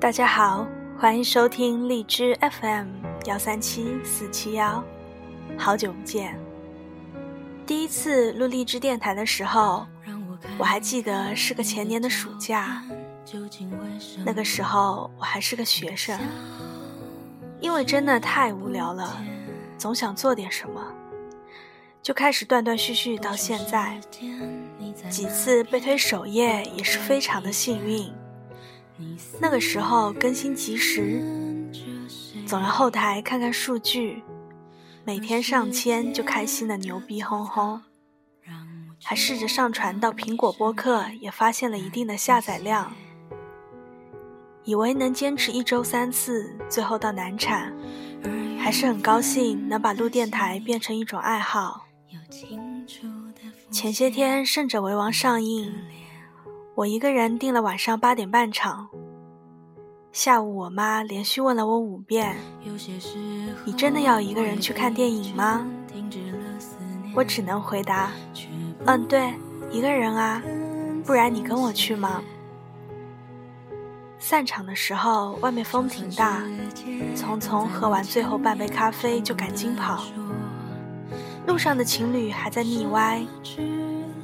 大家好，欢迎收听荔枝 FM 幺三七四七幺，好久不见。第一次录荔枝电台的时候，我还记得是个前年的暑假，那个时候我还是个学生，因为真的太无聊了，总想做点什么，就开始断断续续到现在，几次被推首页也是非常的幸运。那个时候更新及时，走到后台看看数据，每天上千就开心的牛逼哄哄。还试着上传到苹果播客，也发现了一定的下载量。以为能坚持一周三次，最后到难产，还是很高兴能把录电台变成一种爱好。前些天《胜者为王》上映。我一个人订了晚上八点半场。下午我妈连续问了我五遍：“你真的要一个人去看电影吗？”我只能回答：“嗯，对，一个人啊，不然你跟我去吗？”散场的时候，外面风挺大，匆匆喝完最后半杯咖啡就赶紧跑。路上的情侣还在腻歪，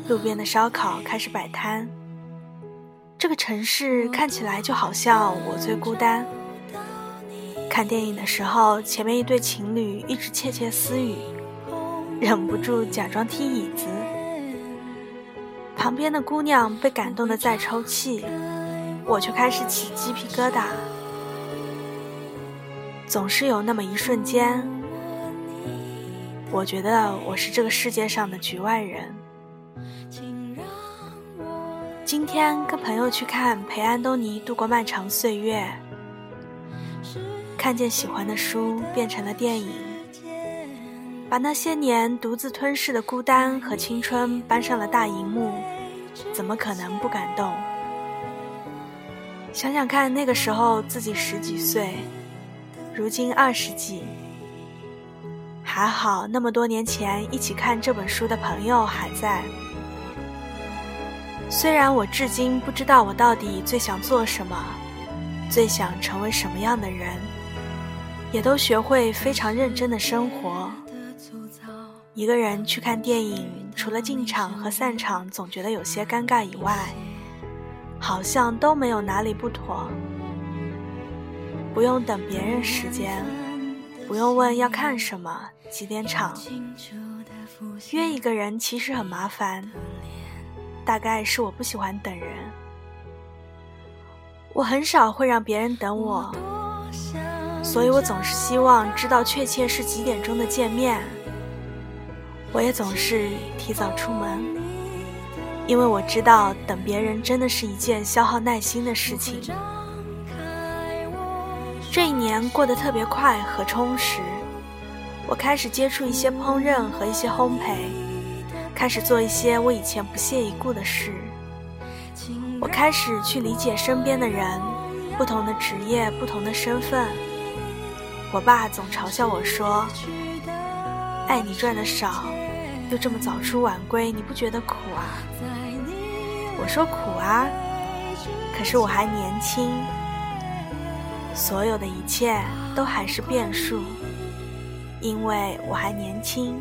路边的烧烤开始摆摊。这个城市看起来就好像我最孤单。看电影的时候，前面一对情侣一直窃窃私语，忍不住假装踢椅子。旁边的姑娘被感动的在抽泣，我却开始起鸡皮疙瘩。总是有那么一瞬间，我觉得我是这个世界上的局外人。今天跟朋友去看《陪安东尼度过漫长岁月》，看见喜欢的书变成了电影，把那些年独自吞噬的孤单和青春搬上了大荧幕，怎么可能不感动？想想看，那个时候自己十几岁，如今二十几，还好那么多年前一起看这本书的朋友还在。虽然我至今不知道我到底最想做什么，最想成为什么样的人，也都学会非常认真的生活。一个人去看电影，除了进场和散场总觉得有些尴尬以外，好像都没有哪里不妥。不用等别人时间，不用问要看什么、几点场，约一个人其实很麻烦。大概是我不喜欢等人，我很少会让别人等我，所以我总是希望知道确切是几点钟的见面。我也总是提早出门，因为我知道等别人真的是一件消耗耐心的事情。这一年过得特别快和充实，我开始接触一些烹饪和一些烘焙。开始做一些我以前不屑一顾的事。我开始去理解身边的人，不同的职业，不同的身份。我爸总嘲笑我说：“爱，你赚的少，又这么早出晚归，你不觉得苦啊？”我说：“苦啊，可是我还年轻，所有的一切都还是变数，因为我还年轻。”